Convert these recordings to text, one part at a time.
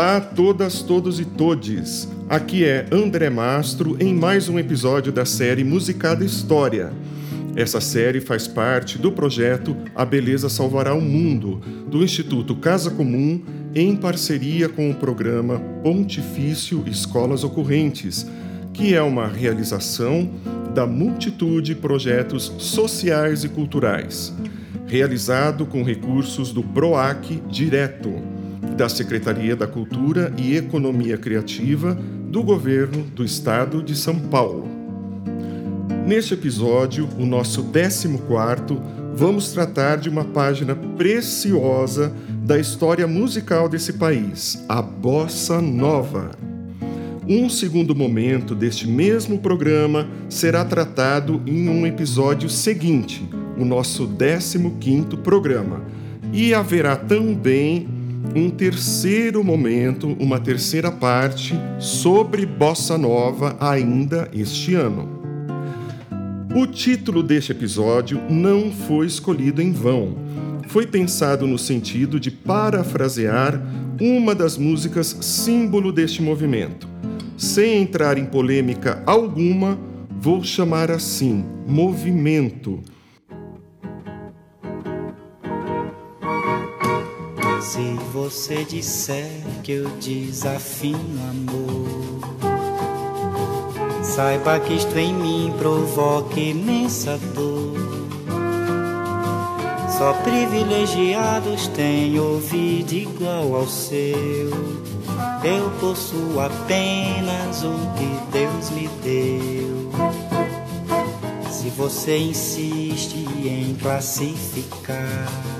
Olá todas, todos e todes. Aqui é André Mastro em mais um episódio da série Musicada História. Essa série faz parte do projeto A Beleza Salvará o Mundo, do Instituto Casa Comum, em parceria com o programa Pontifício Escolas Ocorrentes, que é uma realização da multitude de projetos sociais e culturais, realizado com recursos do PROAC Direto da Secretaria da Cultura e Economia Criativa do Governo do Estado de São Paulo. Neste episódio, o nosso 14, vamos tratar de uma página preciosa da história musical desse país, a Bossa Nova. Um segundo momento deste mesmo programa será tratado em um episódio seguinte, o nosso 15º programa, e haverá também um terceiro momento, uma terceira parte sobre bossa nova ainda este ano. O título deste episódio não foi escolhido em vão. Foi pensado no sentido de parafrasear uma das músicas símbolo deste movimento. Sem entrar em polêmica alguma, vou chamar assim: movimento Se você disser que eu desafino amor, saiba que isto em mim provoca imensa dor. Só privilegiados têm ouvido igual ao seu. Eu possuo apenas o que Deus me deu. Se você insiste em classificar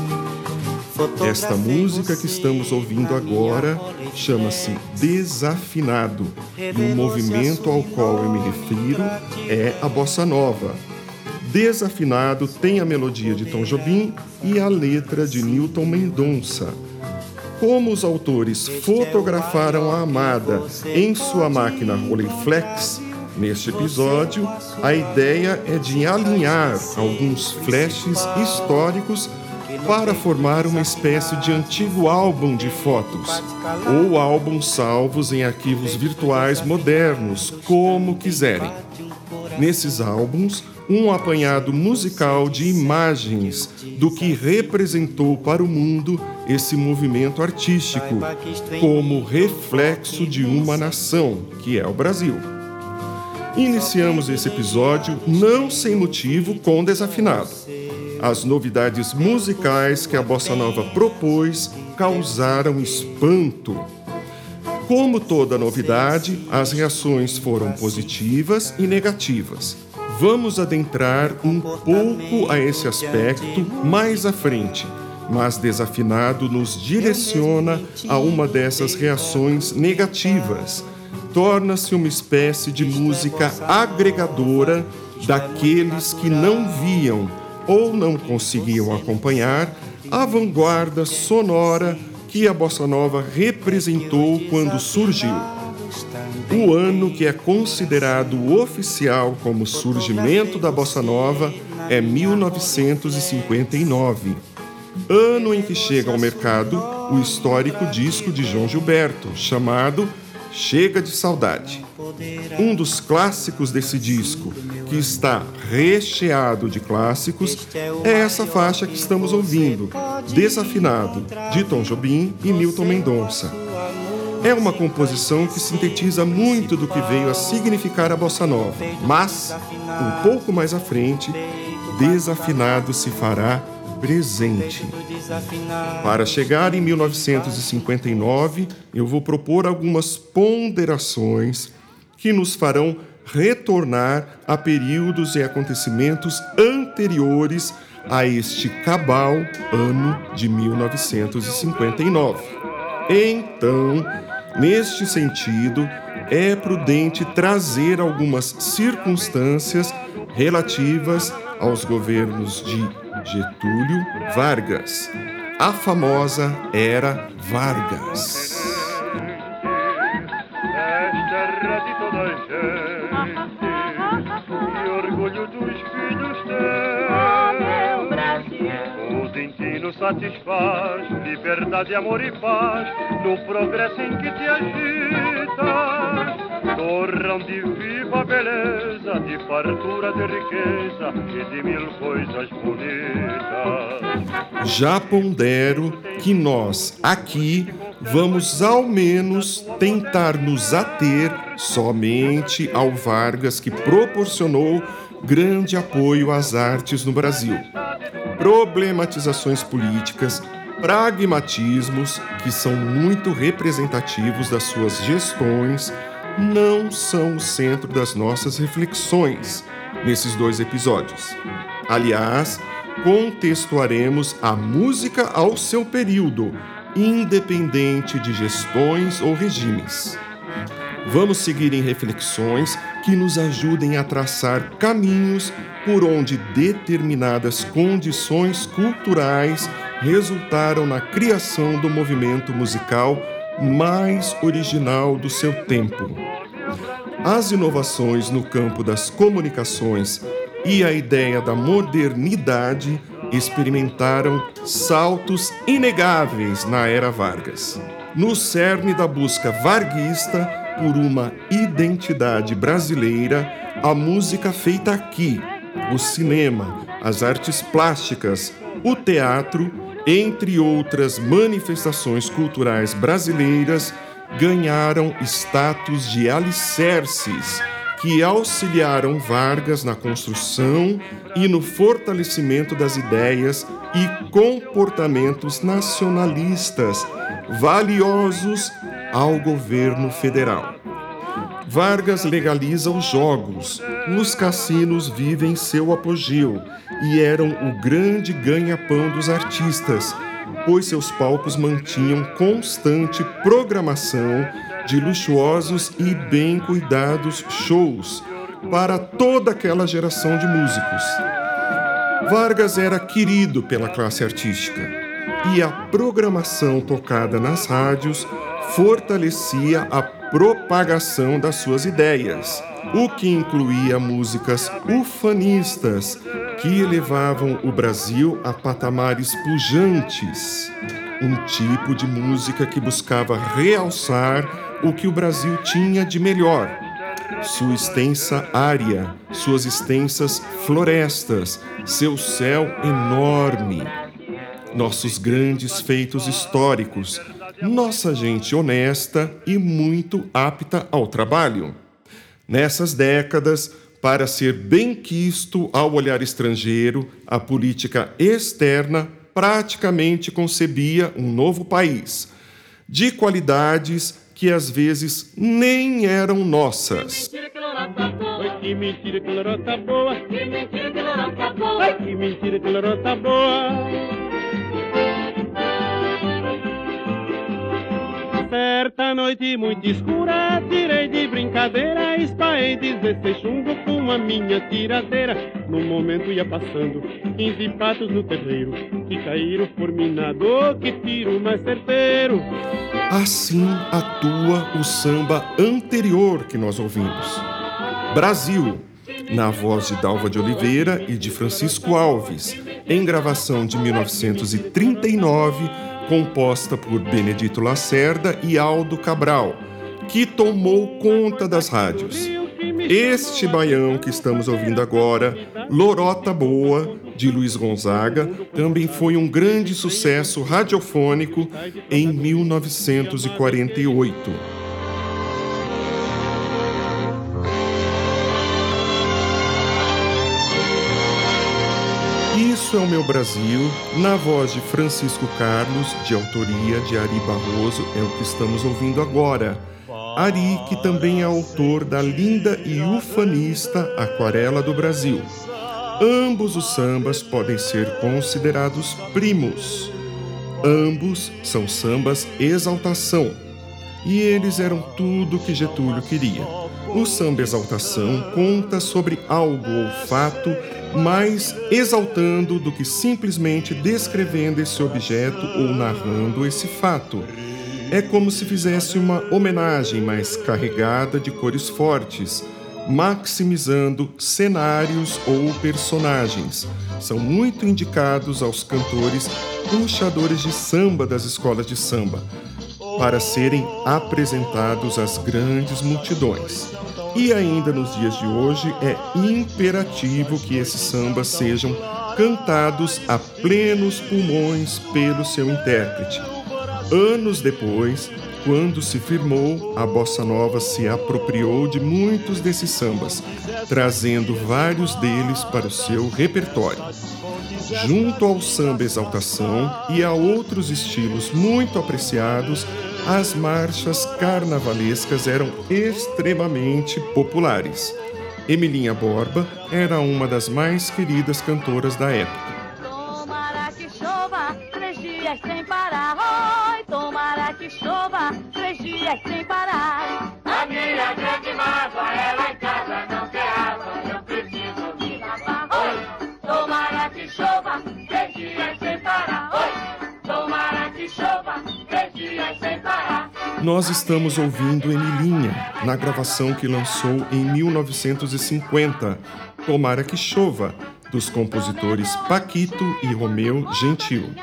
Esta música que estamos ouvindo agora chama-se Desafinado e o movimento ao qual eu me refiro é a bossa nova. Desafinado tem a melodia de Tom Jobim e a letra de Newton Mendonça. Como os autores fotografaram a amada em sua máquina Rolleiflex, Neste episódio, a ideia é de alinhar alguns flashes históricos para formar uma espécie de antigo álbum de fotos, ou álbuns salvos em arquivos virtuais modernos, como quiserem. Nesses álbuns, um apanhado musical de imagens do que representou para o mundo esse movimento artístico, como reflexo de uma nação, que é o Brasil. Iniciamos esse episódio não sem motivo com desafinado as novidades musicais que a bossa nova propôs causaram espanto. Como toda novidade, as reações foram positivas e negativas. Vamos adentrar um pouco a esse aspecto mais à frente, mas Desafinado nos direciona a uma dessas reações negativas. Torna-se uma espécie de música agregadora daqueles que não viam ou não conseguiam acompanhar a vanguarda sonora que a bossa nova representou quando surgiu. O ano que é considerado oficial como surgimento da bossa nova é 1959, ano em que chega ao mercado o histórico disco de João Gilberto, chamado Chega de Saudade. Um dos clássicos desse disco, que está recheado de clássicos, é essa faixa que estamos ouvindo, Desafinado, de Tom Jobim e Milton Mendonça. É uma composição que sintetiza muito do que veio a significar a bossa nova, mas, um pouco mais à frente, Desafinado se fará presente. Para chegar em 1959, eu vou propor algumas ponderações que nos farão retornar a períodos e acontecimentos anteriores a este cabal ano de 1959. Então, Neste sentido, é prudente trazer algumas circunstâncias relativas aos governos de Getúlio Vargas, a famosa Era Vargas. Satisfaz liberdade, amor e paz no progresso em que te agitas. Torrão de viva beleza, de fartura de riqueza e de mil coisas bonitas. Já pondero que nós aqui vamos ao menos tentar nos ater somente ao Vargas que proporcionou grande apoio às artes no Brasil problematizações políticas, pragmatismos que são muito representativos das suas gestões, não são o centro das nossas reflexões nesses dois episódios. Aliás, contextuaremos a música ao seu período, independente de gestões ou regimes. Vamos seguir em reflexões que nos ajudem a traçar caminhos por onde determinadas condições culturais resultaram na criação do movimento musical mais original do seu tempo. As inovações no campo das comunicações e a ideia da modernidade experimentaram saltos inegáveis na era Vargas. No cerne da busca varguista por uma identidade brasileira, a música feita aqui o cinema, as artes plásticas, o teatro, entre outras manifestações culturais brasileiras, ganharam status de alicerces que auxiliaram Vargas na construção e no fortalecimento das ideias e comportamentos nacionalistas valiosos ao governo federal. Vargas legaliza os jogos. Os cassinos vivem seu apogeu e eram o grande ganha-pão dos artistas, pois seus palcos mantinham constante programação de luxuosos e bem cuidados shows para toda aquela geração de músicos. Vargas era querido pela classe artística e a programação tocada nas rádios fortalecia a propagação das suas ideias, o que incluía músicas ufanistas que elevavam o Brasil a patamares pujantes, um tipo de música que buscava realçar o que o Brasil tinha de melhor. Sua extensa área, suas extensas florestas, seu céu enorme, nossos grandes feitos históricos, nossa gente honesta e muito apta ao trabalho. Nessas décadas, para ser bem quisto ao olhar estrangeiro, a política externa praticamente concebia um novo país, de qualidades que às vezes nem eram nossas. Que mentira que boa, que mentira que boa, que mentira que boa. Certa noite muito escura, tirei de brincadeira, espaei 16 chumbo com a minha tiradeira. No momento ia passando 15 patos no terreiro, que caíram fulminador, que tiro mais certeiro. Assim atua o samba anterior que nós ouvimos. Brasil, na voz de Dalva de Oliveira e de Francisco Alves, em gravação de 1939 composta por Benedito Lacerda e Aldo Cabral, que tomou conta das rádios. Este baião que estamos ouvindo agora, Lorota Boa, de Luiz Gonzaga, também foi um grande sucesso radiofônico em 1948. Isso é o meu Brasil, na voz de Francisco Carlos, de autoria de Ari Barroso, é o que estamos ouvindo agora. Ari, que também é autor da linda e ufanista Aquarela do Brasil. Ambos os sambas podem ser considerados primos. Ambos são sambas exaltação. e eles eram tudo que Getúlio queria. O samba exaltação conta sobre algo ou fato mais exaltando do que simplesmente descrevendo esse objeto ou narrando esse fato. É como se fizesse uma homenagem mais carregada de cores fortes, maximizando cenários ou personagens. São muito indicados aos cantores puxadores de samba das escolas de samba, para serem apresentados às grandes multidões. E ainda nos dias de hoje é imperativo que esses sambas sejam cantados a plenos pulmões pelo seu intérprete. Anos depois, quando se firmou, a bossa nova se apropriou de muitos desses sambas, trazendo vários deles para o seu repertório. Junto ao samba exaltação e a outros estilos muito apreciados, as marchas carnavalescas eram extremamente populares. Emilinha Borba era uma das mais queridas cantoras da época. Tomara que chova três dias sem parar. Oi, tomara que chova três dias sem parar. Nós estamos ouvindo Emilinha, na gravação que lançou em 1950, Tomara que Chova, dos compositores Paquito e Romeu Gentil.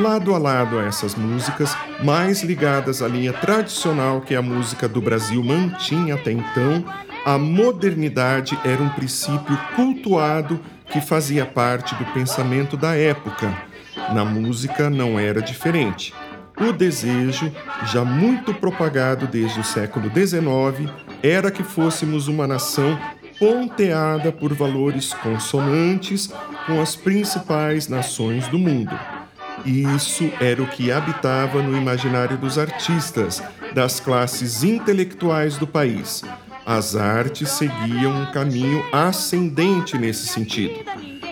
Lado a lado a essas músicas, mais ligadas à linha tradicional que a música do Brasil mantinha até então, a modernidade era um princípio cultuado que fazia parte do pensamento da época. Na música não era diferente. O desejo, já muito propagado desde o século XIX, era que fôssemos uma nação ponteada por valores consonantes com as principais nações do mundo. Isso era o que habitava no imaginário dos artistas, das classes intelectuais do país. As artes seguiam um caminho ascendente nesse sentido.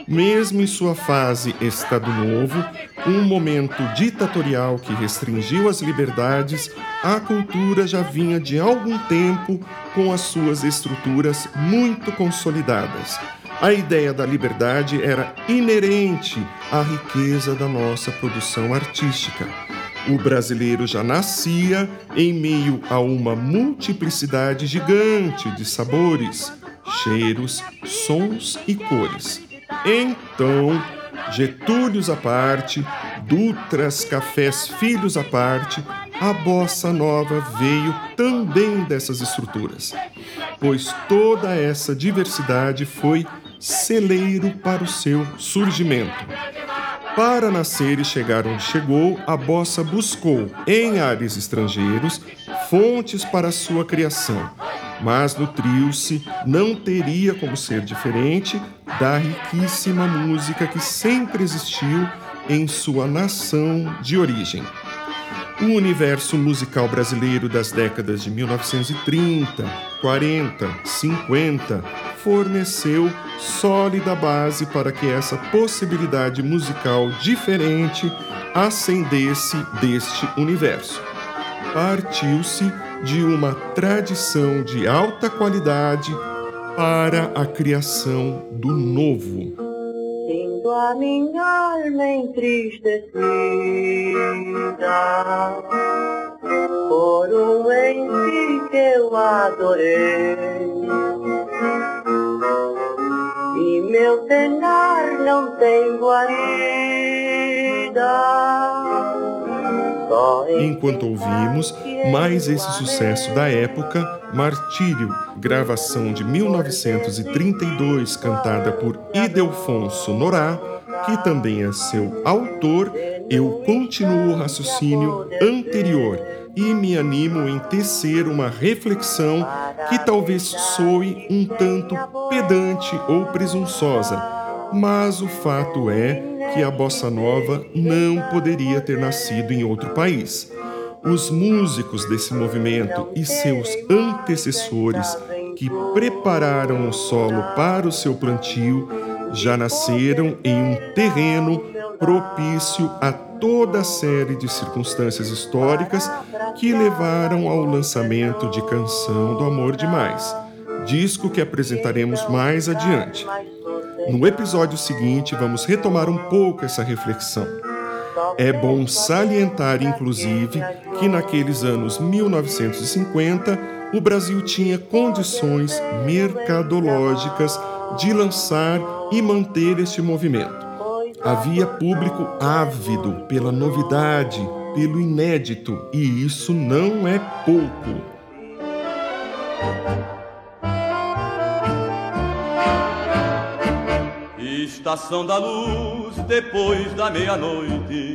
Mesmo em sua fase Estado Novo, um momento ditatorial que restringiu as liberdades, a cultura já vinha de algum tempo com as suas estruturas muito consolidadas. A ideia da liberdade era inerente à riqueza da nossa produção artística. O brasileiro já nascia em meio a uma multiplicidade gigante de sabores, cheiros, sons e cores. Então, Getúlios à parte, Dutras, Cafés Filhos à parte, a bossa nova veio também dessas estruturas, pois toda essa diversidade foi celeiro para o seu surgimento. Para nascer e chegar onde chegou, a bossa buscou, em ares estrangeiros, fontes para sua criação, mas nutriu-se, não teria como ser diferente, da riquíssima música que sempre existiu em sua nação de origem. O universo musical brasileiro das décadas de 1930, 40, 50 forneceu sólida base para que essa possibilidade musical diferente ascendesse deste universo. Partiu-se de uma tradição de alta qualidade para a criação do novo. Sinto a minha alma entristecida por um ente que eu adorei. E meu penar não tem guarida. Enquanto ouvimos mais esse sucesso da época, Martírio, gravação de 1932, cantada por Idelfonso Norá, que também é seu autor, eu continuo o raciocínio anterior e me animo em tecer uma reflexão que talvez soe um tanto pedante ou presunçosa, mas o fato é que a bossa nova não poderia ter nascido em outro país. Os músicos desse movimento e seus antecessores que prepararam o solo para o seu plantio já nasceram em um terreno propício a toda a série de circunstâncias históricas que levaram ao lançamento de Canção do Amor Demais, disco que apresentaremos mais adiante. No episódio seguinte, vamos retomar um pouco essa reflexão. É bom salientar, inclusive, que naqueles anos 1950 o Brasil tinha condições mercadológicas de lançar e manter este movimento. Havia público ávido pela novidade, pelo inédito, e isso não é pouco. Estação da luz depois da meia-noite,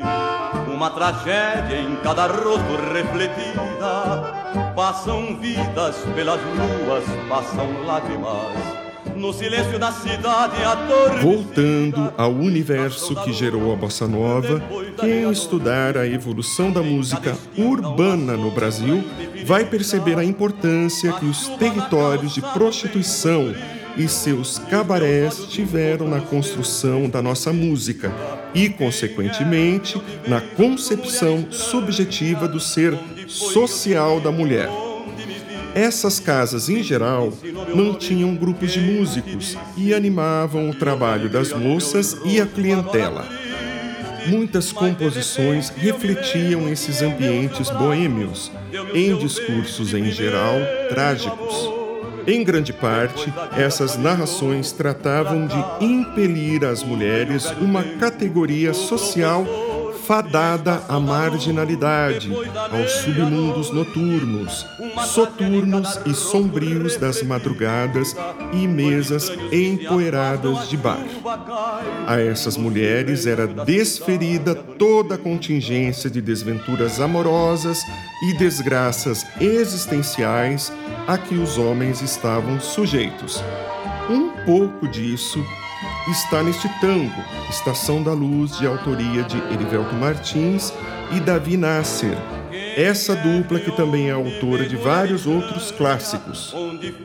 uma tragédia em cada rosto refletida. Passam vidas pelas ruas, passam lágrimas. No silêncio da cidade, a. Voltando ao universo que gerou a bossa nova, quem estudar a evolução da música urbana no Brasil vai perceber a importância que os territórios de prostituição e seus cabarés tiveram na construção da nossa música e, consequentemente, na concepção subjetiva do ser social da mulher. Essas casas, em geral, mantinham grupos de músicos e animavam o trabalho das moças e a clientela. Muitas composições refletiam esses ambientes boêmios, em discursos em geral trágicos. Em grande parte, essas narrações tratavam de impelir às mulheres uma categoria social fadada à marginalidade, aos submundos noturnos, soturnos e sombrios das madrugadas e mesas empoeiradas de bar. A essas mulheres era desferida toda a contingência de desventuras amorosas e desgraças existenciais a que os homens estavam sujeitos. Um pouco disso está neste tango, Estação da Luz, de autoria de Erivelto Martins e Davi Nasser. Essa dupla que também é autora de vários outros clássicos.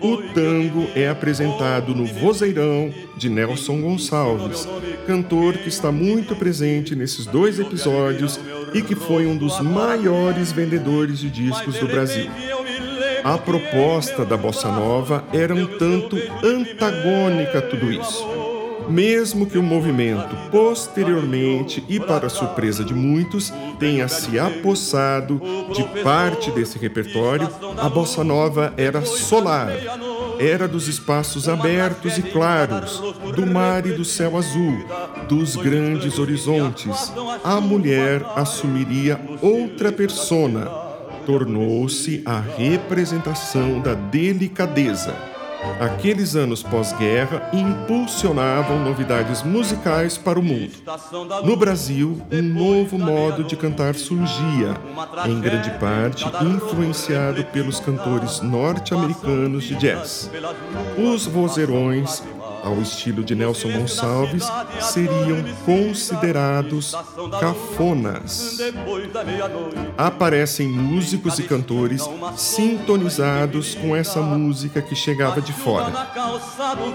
O tango é apresentado no Vozeirão de Nelson Gonçalves, cantor que está muito presente nesses dois episódios e que foi um dos maiores vendedores de discos do Brasil. A proposta da bossa nova era um tanto antagônica a tudo isso. Mesmo que o movimento, posteriormente e para surpresa de muitos, tenha se apossado de parte desse repertório, a bossa nova era solar, era dos espaços abertos e claros, do mar e do céu azul, dos grandes horizontes. A mulher assumiria outra persona, tornou-se a representação da delicadeza Aqueles anos pós-guerra impulsionavam novidades musicais para o mundo. No Brasil, um novo modo de cantar surgia, em grande parte influenciado pelos cantores norte-americanos de jazz. Os vozeirões ao estilo de Nelson Gonçalves, seriam considerados cafonas. Aparecem músicos e cantores sintonizados com essa música que chegava de fora.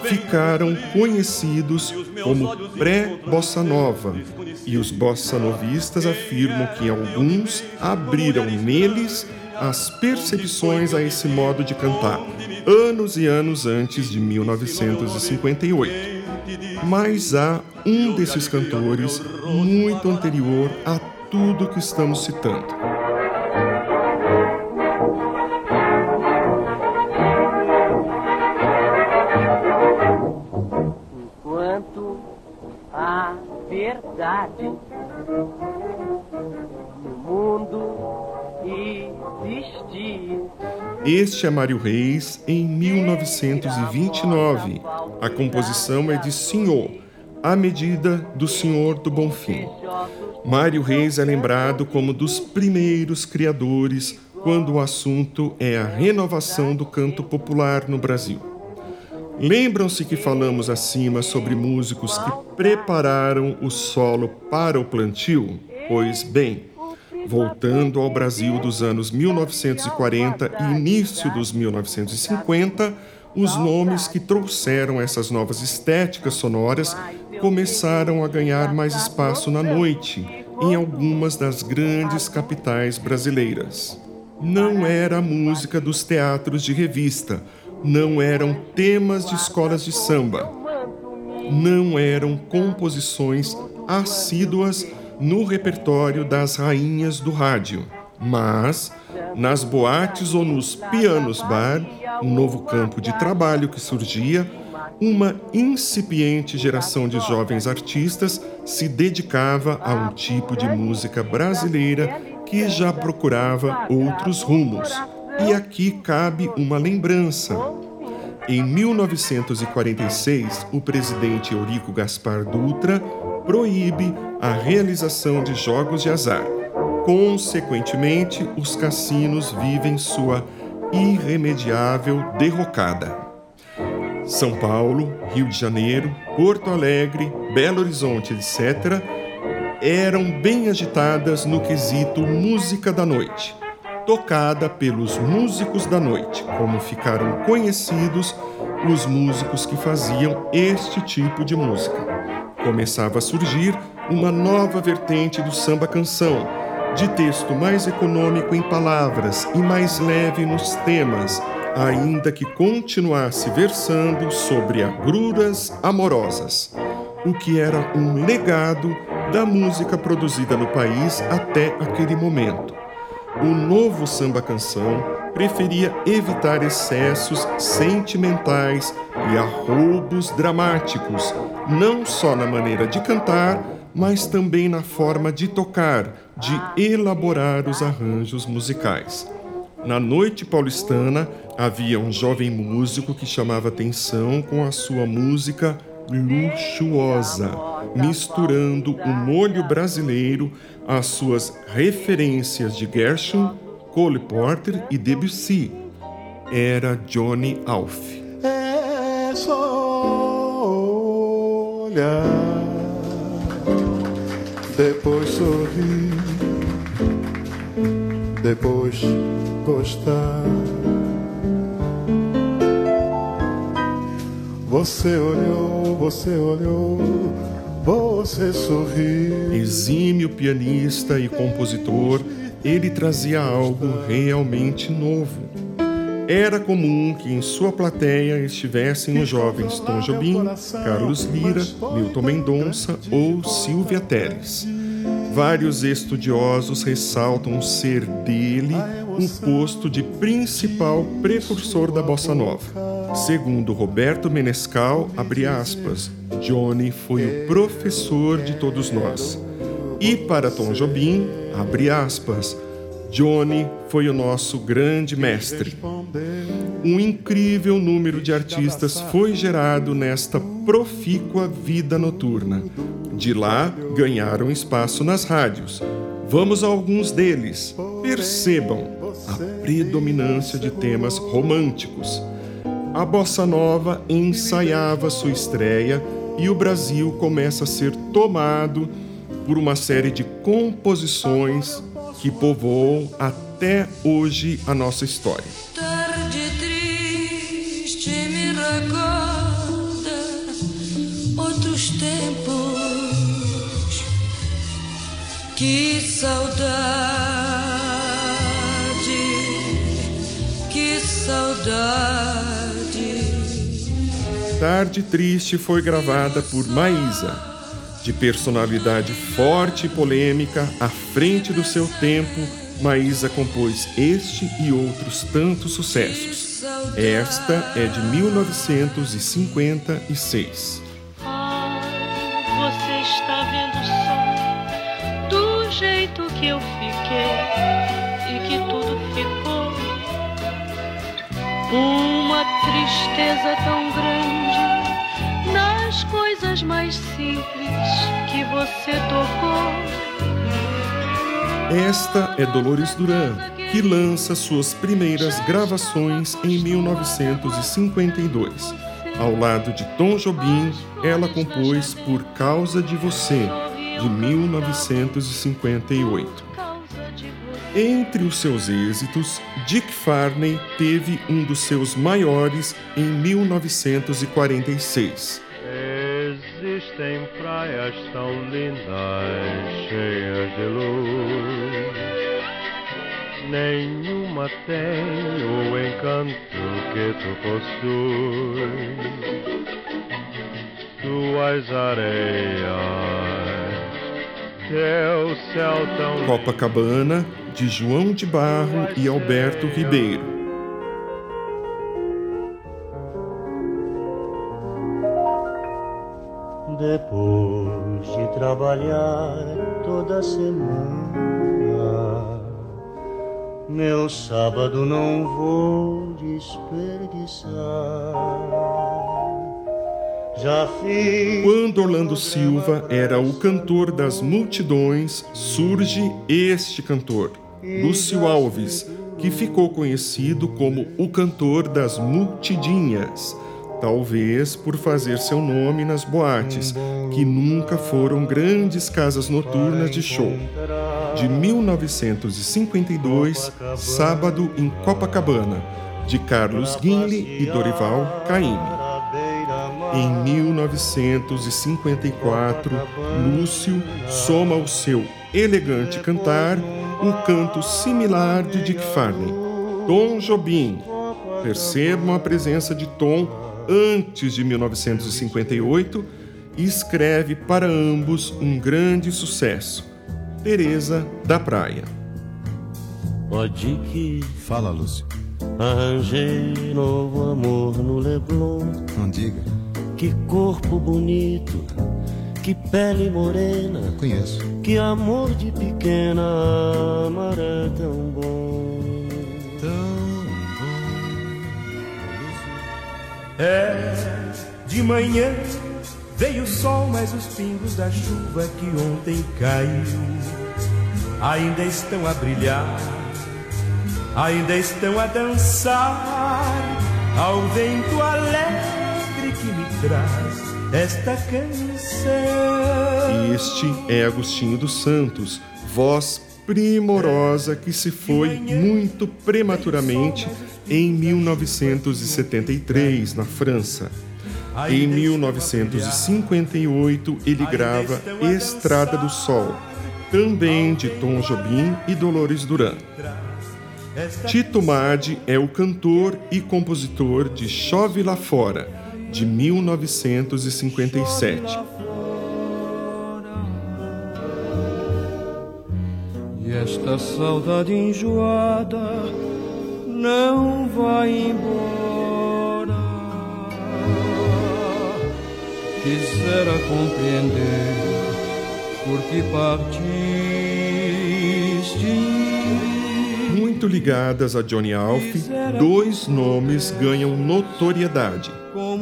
Ficaram conhecidos como pré-bossa nova, e os bossa novistas afirmam que alguns abriram neles as percepções a esse modo de cantar, anos e anos antes de 1958. Mas há um desses cantores muito anterior a tudo que estamos citando. Este é Mário Reis em 1929. A composição é de Senhor, à medida do Senhor do Bonfim. Mário Reis é lembrado como dos primeiros criadores quando o assunto é a renovação do canto popular no Brasil. Lembram-se que falamos acima sobre músicos que prepararam o solo para o plantio? Pois bem, voltando ao Brasil dos anos 1940 e início dos 1950, os nomes que trouxeram essas novas estéticas sonoras começaram a ganhar mais espaço na noite em algumas das grandes capitais brasileiras. não era a música dos teatros de revista, não eram temas de escolas de samba, não eram composições assíduas no repertório das rainhas do rádio, mas nas boates ou nos pianos bar, um novo campo de trabalho que surgia, uma incipiente geração de jovens artistas se dedicava a um tipo de música brasileira que já procurava outros rumos. E aqui cabe uma lembrança. Em 1946, o presidente Eurico Gaspar Dutra proíbe a realização de jogos de azar. Consequentemente, os cassinos vivem sua irremediável derrocada. São Paulo, Rio de Janeiro, Porto Alegre, Belo Horizonte, etc., eram bem agitadas no quesito música da noite, tocada pelos músicos da noite, como ficaram conhecidos os músicos que faziam este tipo de música. Começava a surgir uma nova vertente do samba canção, de texto mais econômico em palavras e mais leve nos temas, ainda que continuasse versando sobre agruras amorosas, o que era um legado da música produzida no país até aquele momento. O novo samba canção preferia evitar excessos sentimentais e arroubos dramáticos, não só na maneira de cantar, mas também na forma de tocar, de elaborar os arranjos musicais. Na noite paulistana havia um jovem músico que chamava atenção com a sua música luxuosa, misturando o molho brasileiro às suas referências de Gershwin, Cole Porter e Debussy. Era Johnny Alf. É só olhar, depois sorrir, depois gostar. Você olhou, você olhou, você sorriu. Exímio pianista e compositor, ele trazia algo realmente novo. Era comum que em sua plateia estivessem os jovens Tom Jobim, Carlos Lira, Milton Mendonça ou Silvia Teles. Vários estudiosos ressaltam ser dele o posto de principal precursor da bossa nova. Segundo Roberto Menescal, abre aspas, Johnny foi o professor de todos nós. E para Tom Jobim, abre aspas, Johnny foi o nosso grande mestre. Um incrível número de artistas foi gerado nesta profícua vida noturna. De lá, ganharam espaço nas rádios. Vamos a alguns deles. Percebam a predominância de temas românticos a bossa nova ensaiava sua estreia e o Brasil começa a ser tomado por uma série de composições que povoam até hoje a nossa história. Tarde triste me recorda outros tempos. Que saudade, que saudade. Tarde Triste foi gravada por Maísa, de personalidade forte e polêmica, à frente do seu tempo, Maísa compôs este e outros tantos sucessos. Esta é de 1956. Ah, você está vendo só do jeito que eu fiquei e que tudo ficou. Uma tristeza tão grande coisas mais simples que você tocou. Esta é Dolores Duran, que lança suas primeiras gravações em 1952. Ao lado de Tom Jobim, ela compôs Por Causa de Você, de 1958. Entre os seus êxitos, Dick Farney teve um dos seus maiores em 1946. Existem praias tão lindas, cheias de luz. nenhuma tem o encanto que tu possuis. Tuas areias, teu céu tão Copacabana, de João de Barro e Alberto Ribeiro. Depois de trabalhar toda semana, meu sábado não vou desperdiçar. Já fiz. Quando Orlando Silva era o cantor das multidões, surge este cantor, Lúcio Alves, que ficou conhecido como o cantor das multidinhas, talvez por fazer seu nome nas boates, que nunca foram grandes casas noturnas de show. De 1952, Sábado em Copacabana, de Carlos Guinle e Dorival Caymmi. Em 1954, Lúcio soma ao seu elegante cantar um canto similar de Dick Farney, Tom Jobim. Percebam a presença de Tom antes de 1958 e escreve para ambos um grande sucesso, Teresa da Praia. Pode que Fala, Lúcio. arranjei novo amor no Leblon. Não diga. Que corpo bonito, que pele morena. Conheço. Que amor de pequena, amar é tão bom. É, de manhã veio o sol, mas os pingos da chuva que ontem caiu ainda estão a brilhar, ainda estão a dançar ao vento alegre que me traz esta canção. Este é Agostinho dos Santos, voz primorosa que se foi muito prematuramente em 1973, na França. Em 1958, ele grava Estrada do Sol, também de Tom Jobim e Dolores Duran. Tito Madi é o cantor e compositor de Chove Lá Fora, de 1957. E esta saudade enjoada não vai embora. Quisera compreender por que partiste. Muito ligadas a Johnny Alf, dois nomes ganham notoriedade: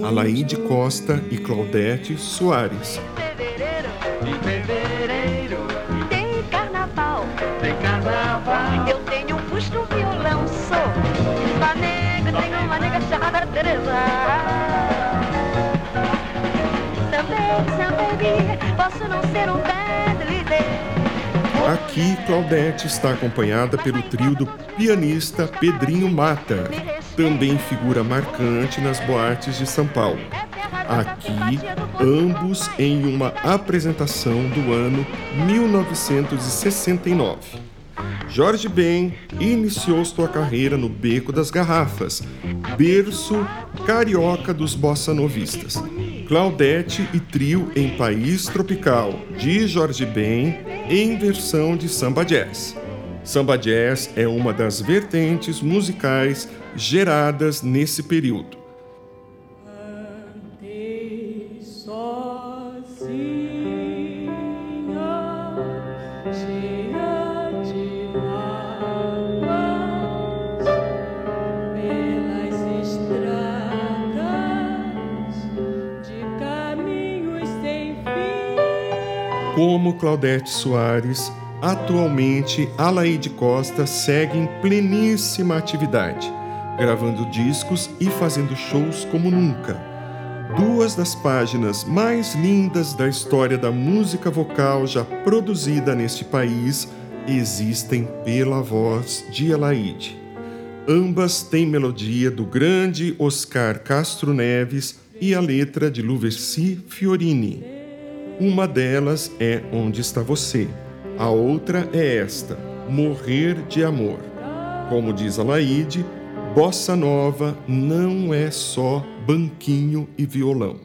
Alaide Costa e Claudete Soares. Teresa. Também, também, posso não ser um bad líder. Aqui, Claudete está acompanhada pelo trio do pianista Pedrinho Mata, também figura marcante nas boates de São Paulo. Aqui, ambos em uma apresentação do ano 1969. Jorge Ben iniciou sua carreira no Beco das Garrafas, berço carioca dos bossa novistas. Claudete e trio em País Tropical, de Jorge Ben, em versão de samba jazz. Samba jazz é uma das vertentes musicais geradas nesse período. Como Claudete Soares, atualmente Alaide Costa segue em pleníssima atividade, gravando discos e fazendo shows como nunca. Duas das páginas mais lindas da história da música vocal já produzida neste país existem pela voz de Alaide. Ambas têm melodia do grande Oscar Castro Neves e a letra de Luversi Fiorini. Uma delas é Onde Está Você, a outra é esta, Morrer de Amor. Como diz a bossa nova não é só banquinho e violão.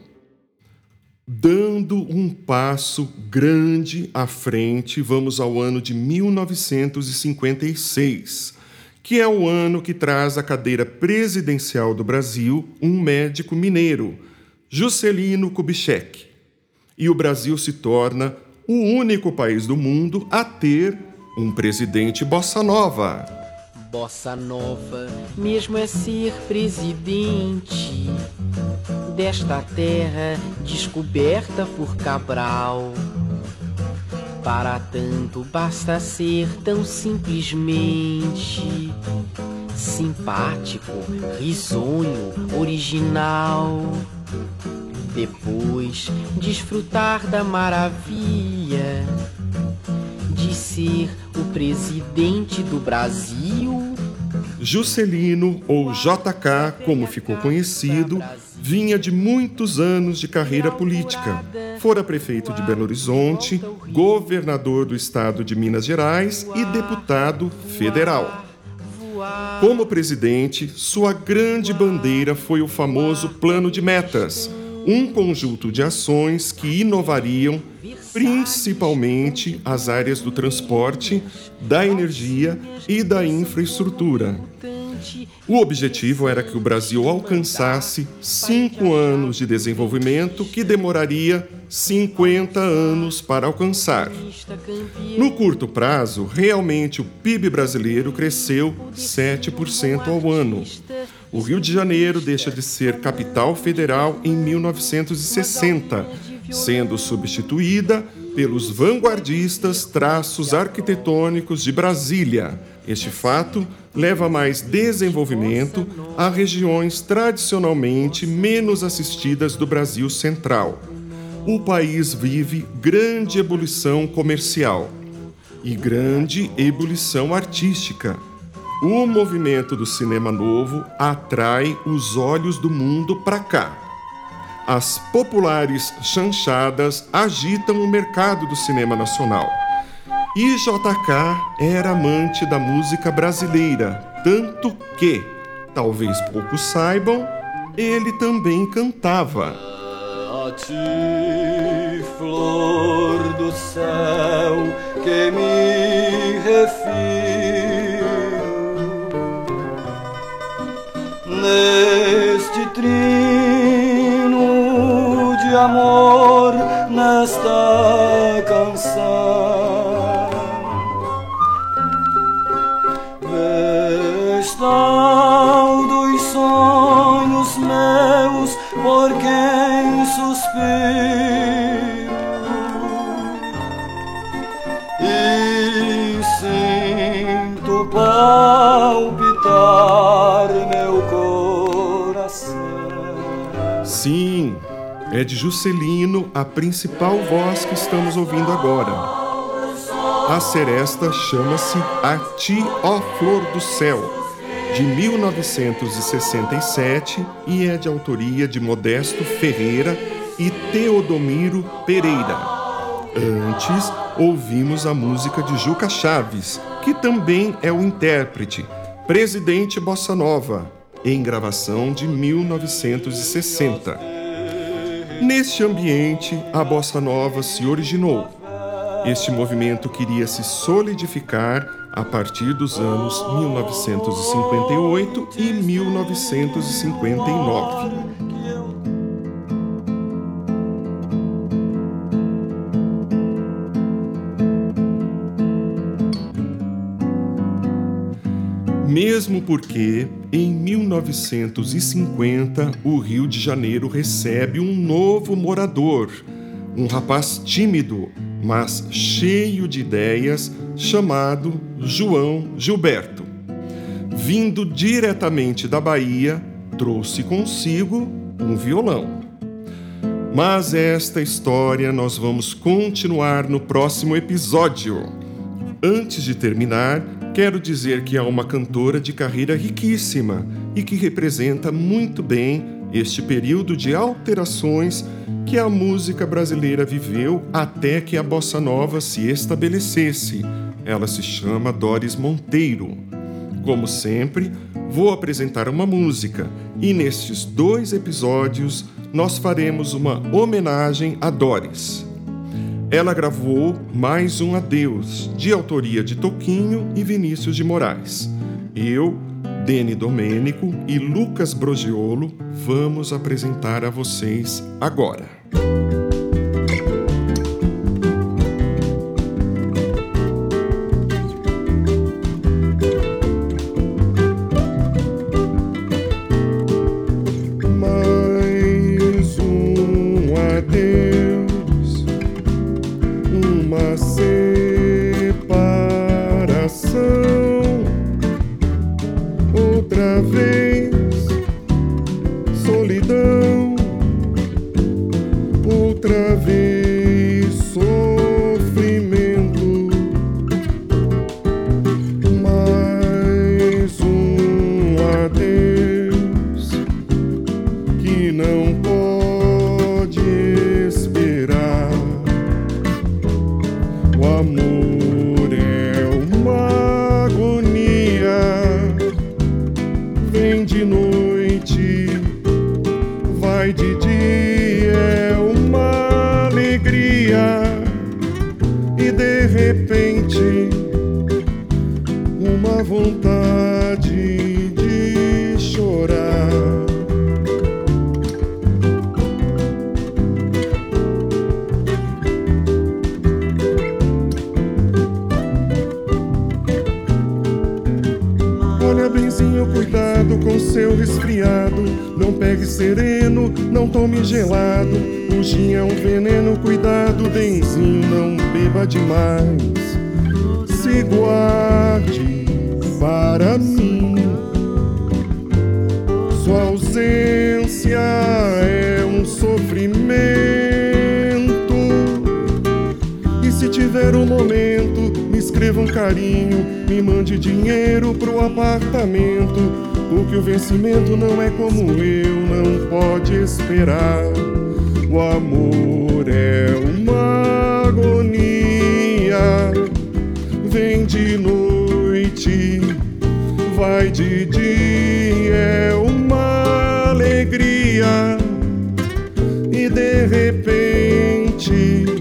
Dando um passo grande à frente, vamos ao ano de 1956, que é o ano que traz à cadeira presidencial do Brasil um médico mineiro, Juscelino Kubitschek. E o Brasil se torna o único país do mundo a ter um presidente bossa nova. Bossa nova, mesmo é ser presidente desta terra descoberta por Cabral. Para tanto basta ser tão simplesmente simpático, risonho, original. Depois desfrutar da maravilha de ser o presidente do Brasil. Juscelino, ou JK, como ficou conhecido, vinha de muitos anos de carreira política. Fora prefeito de Belo Horizonte, governador do estado de Minas Gerais e deputado federal. Como presidente, sua grande bandeira foi o famoso Plano de Metas, um conjunto de ações que inovariam principalmente as áreas do transporte, da energia e da infraestrutura. O objetivo era que o Brasil alcançasse cinco anos de desenvolvimento que demoraria 50 anos para alcançar. No curto prazo, realmente o PIB brasileiro cresceu 7% ao ano. O Rio de Janeiro deixa de ser capital federal em 1960, sendo substituída pelos vanguardistas traços arquitetônicos de Brasília. Este fato leva mais desenvolvimento a regiões tradicionalmente menos assistidas do Brasil Central. O país vive grande ebulição comercial e grande ebulição artística. O movimento do cinema novo atrai os olhos do mundo para cá. As populares chanchadas agitam o mercado do cinema nacional. E JK era amante da música brasileira, tanto que, talvez poucos saibam, ele também cantava. A ti, flor do céu, que me refiro neste trino de amor, nesta canção. Vestal dos sonhos meus, por quem suspiro é de Juscelino a principal voz que estamos ouvindo agora. A seresta chama-se A Ti, ó Flor do Céu, de 1967 e é de autoria de Modesto Ferreira e Teodomiro Pereira. Antes, ouvimos a música de Juca Chaves, que também é o intérprete, Presidente Bossa Nova, em gravação de 1960. Neste ambiente, a bossa nova se originou. Este movimento queria se solidificar a partir dos anos 1958 e 1959. Mesmo porque, em 1950, o Rio de Janeiro recebe um novo morador, um rapaz tímido, mas cheio de ideias, chamado João Gilberto. Vindo diretamente da Bahia, trouxe consigo um violão. Mas esta história nós vamos continuar no próximo episódio. Antes de terminar, quero dizer que há uma cantora de carreira riquíssima e que representa muito bem este período de alterações que a música brasileira viveu até que a bossa nova se estabelecesse. Ela se chama Doris Monteiro. Como sempre, vou apresentar uma música e nestes dois episódios nós faremos uma homenagem a Doris. Ela gravou Mais um Adeus, de autoria de Toquinho e Vinícius de Moraes. Eu, Dene Domênico e Lucas Brogiolo vamos apresentar a vocês agora. Se tiver um momento, me escreva um carinho, me mande dinheiro pro apartamento. Porque o vencimento não é como eu, não pode esperar. O amor é uma agonia, vem de noite, vai de dia, é uma alegria. E de repente,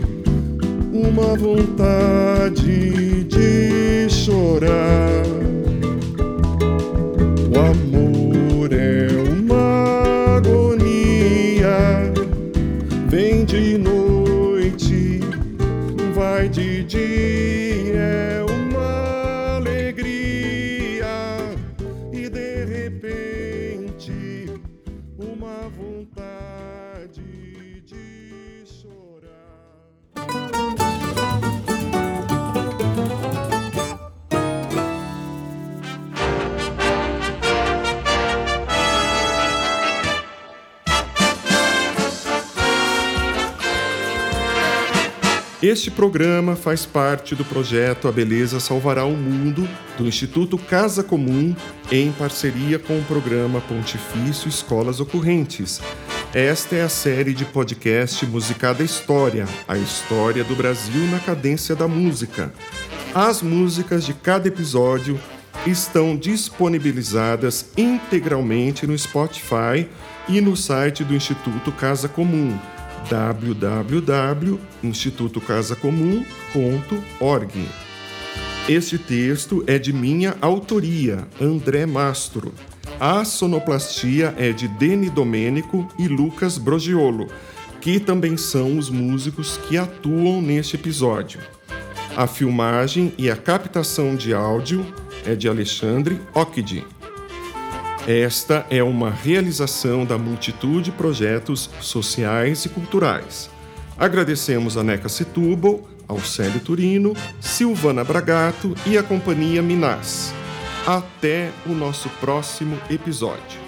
vontade de chorar. Este programa faz parte do projeto A Beleza Salvará o Mundo, do Instituto Casa Comum, em parceria com o programa Pontifício Escolas Ocorrentes. Esta é a série de podcast Musicada História, a história do Brasil na cadência da música. As músicas de cada episódio estão disponibilizadas integralmente no Spotify e no site do Instituto Casa Comum www.institutocasacomum.org. Este texto é de minha autoria, André Mastro. A sonoplastia é de Deni Domênico e Lucas Brogiolo, que também são os músicos que atuam neste episódio. A filmagem e a captação de áudio é de Alexandre Occhidi. Esta é uma realização da multitude de projetos sociais e culturais. Agradecemos a Neca Setúbal, ao Célio Turino, Silvana Bragato e a Companhia Minas. Até o nosso próximo episódio.